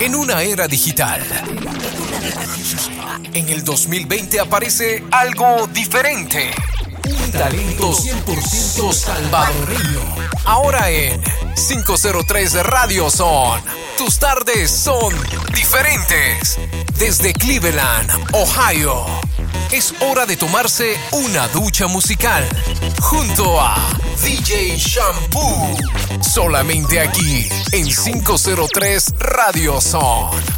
En una era digital. En el 2020 aparece algo diferente. Un talento 100% salvadoreño. Ahora en 503 Radio Son. Tus tardes son diferentes. Desde Cleveland, Ohio. Es hora de tomarse una ducha musical. Junto a DJ Shampoo. Solamente aquí en 503 Radio Son.